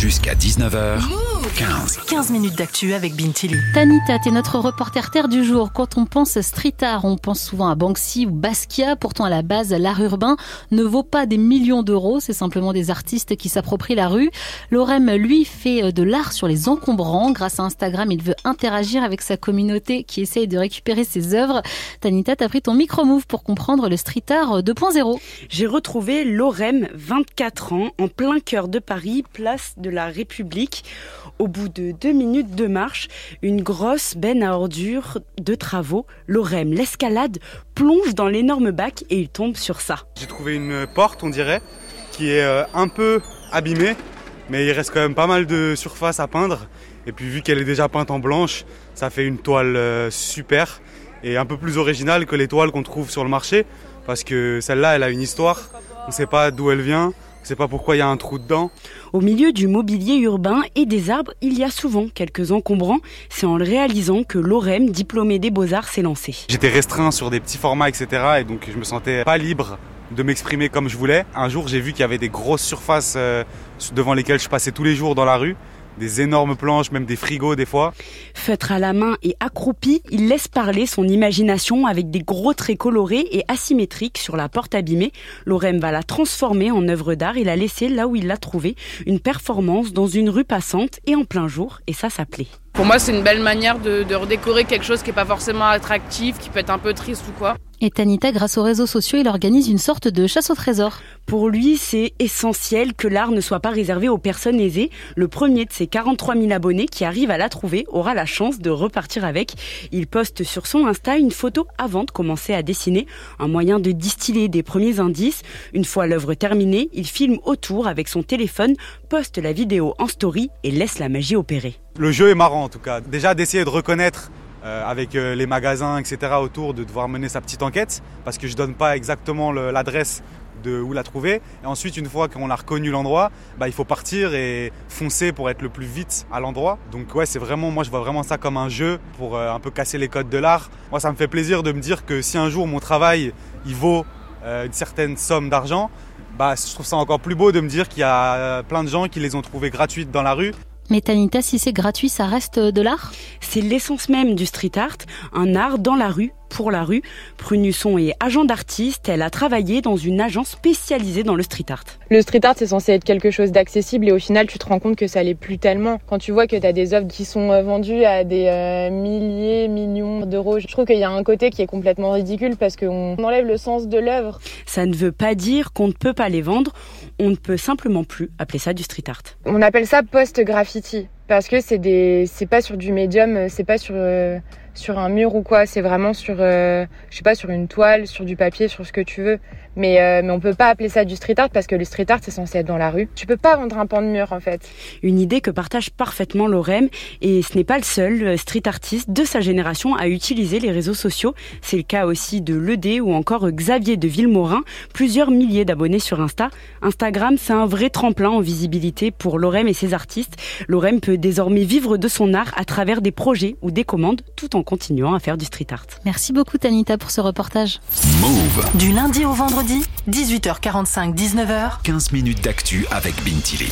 Jusqu'à 19h, 15. 15 minutes d'actu avec Bintili. Tanita, t'es notre reporter terre du jour. Quand on pense street art, on pense souvent à Banksy ou Basquiat. Pourtant, à la base, l'art urbain ne vaut pas des millions d'euros. C'est simplement des artistes qui s'approprient la rue. Lorem, lui, fait de l'art sur les encombrants. Grâce à Instagram, il veut interagir avec sa communauté qui essaye de récupérer ses œuvres. Tanita, t'as pris ton micro-move pour comprendre le street art 2.0. J'ai retrouvé Lorem, 24 ans, en plein cœur de Paris, place de la République. Au bout de deux minutes de marche, une grosse benne à ordures de travaux, Lorem, l'escalade, plonge dans l'énorme bac et il tombe sur ça. J'ai trouvé une porte, on dirait, qui est euh, un peu abîmée, mais il reste quand même pas mal de surface à peindre. Et puis vu qu'elle est déjà peinte en blanche, ça fait une toile euh, super et un peu plus originale que les toiles qu'on trouve sur le marché, parce que celle-là, elle a une histoire. On ne sait pas d'où elle vient, c'est pas pourquoi il y a un trou dedans. Au milieu du mobilier urbain et des arbres, il y a souvent quelques encombrants. C'est en le réalisant que Lorem, diplômé des Beaux-Arts, s'est lancé. J'étais restreint sur des petits formats, etc. Et donc je me sentais pas libre de m'exprimer comme je voulais. Un jour, j'ai vu qu'il y avait des grosses surfaces euh, devant lesquelles je passais tous les jours dans la rue des énormes planches, même des frigos des fois. Feutre à la main et accroupi, il laisse parler son imagination avec des gros traits colorés et asymétriques sur la porte abîmée. Lorem va la transformer en œuvre d'art et la laisser là où il l'a trouvée, une performance dans une rue passante et en plein jour, et ça s'appelait. Pour moi, c'est une belle manière de, de redécorer quelque chose qui n'est pas forcément attractif, qui peut être un peu triste ou quoi. Et Tanita, grâce aux réseaux sociaux, il organise une sorte de chasse au trésor. Pour lui, c'est essentiel que l'art ne soit pas réservé aux personnes aisées. Le premier de ses 43 000 abonnés qui arrive à la trouver aura la chance de repartir avec. Il poste sur son Insta une photo avant de commencer à dessiner, un moyen de distiller des premiers indices. Une fois l'œuvre terminée, il filme autour avec son téléphone, poste la vidéo en story et laisse la magie opérer. Le jeu est marrant en tout cas. Déjà d'essayer de reconnaître euh, avec euh, les magasins, etc. autour, de devoir mener sa petite enquête, parce que je donne pas exactement l'adresse de où la trouver. Et ensuite, une fois qu'on a reconnu l'endroit, bah, il faut partir et foncer pour être le plus vite à l'endroit. Donc ouais, c'est vraiment, moi je vois vraiment ça comme un jeu pour euh, un peu casser les codes de l'art. Moi, ça me fait plaisir de me dire que si un jour mon travail, il vaut une certaine somme d'argent, bah, je trouve ça encore plus beau de me dire qu'il y a plein de gens qui les ont trouvés gratuites dans la rue mais Tanita, si c'est gratuit, ça reste de l'art? C'est l'essence même du street art, un art dans la rue, pour la rue. Prunusson est agent d'artiste, elle a travaillé dans une agence spécialisée dans le street art. Le street art, c'est censé être quelque chose d'accessible et au final, tu te rends compte que ça l'est plus tellement. Quand tu vois que tu as des œuvres qui sont euh, vendues à des euh, milliers, millions d'euros, je trouve qu'il y a un côté qui est complètement ridicule parce qu'on enlève le sens de l'œuvre. Ça ne veut pas dire qu'on ne peut pas les vendre, on ne peut simplement plus appeler ça du street art. On appelle ça post-graffiti parce que c'est des c'est pas sur du médium, c'est pas sur euh, sur un mur ou quoi, c'est vraiment sur, euh, je sais pas, sur une toile, sur du papier, sur ce que tu veux. Mais, euh, mais on peut pas appeler ça du street art parce que le street art c'est censé être dans la rue. Tu peux pas vendre un pan de mur en fait. Une idée que partage parfaitement Lorem et ce n'est pas le seul euh, street artiste de sa génération à utiliser les réseaux sociaux. C'est le cas aussi de Ledé ou encore Xavier de Villemorin, plusieurs milliers d'abonnés sur Insta. Instagram c'est un vrai tremplin en visibilité pour Lorem et ses artistes. Lorem peut désormais vivre de son art à travers des projets ou des commandes tout en continuant à faire du street art. Merci beaucoup Tanita pour ce reportage. Move. Du lundi au vendredi, 18h45, 19h. 15 minutes d'actu avec Bintili.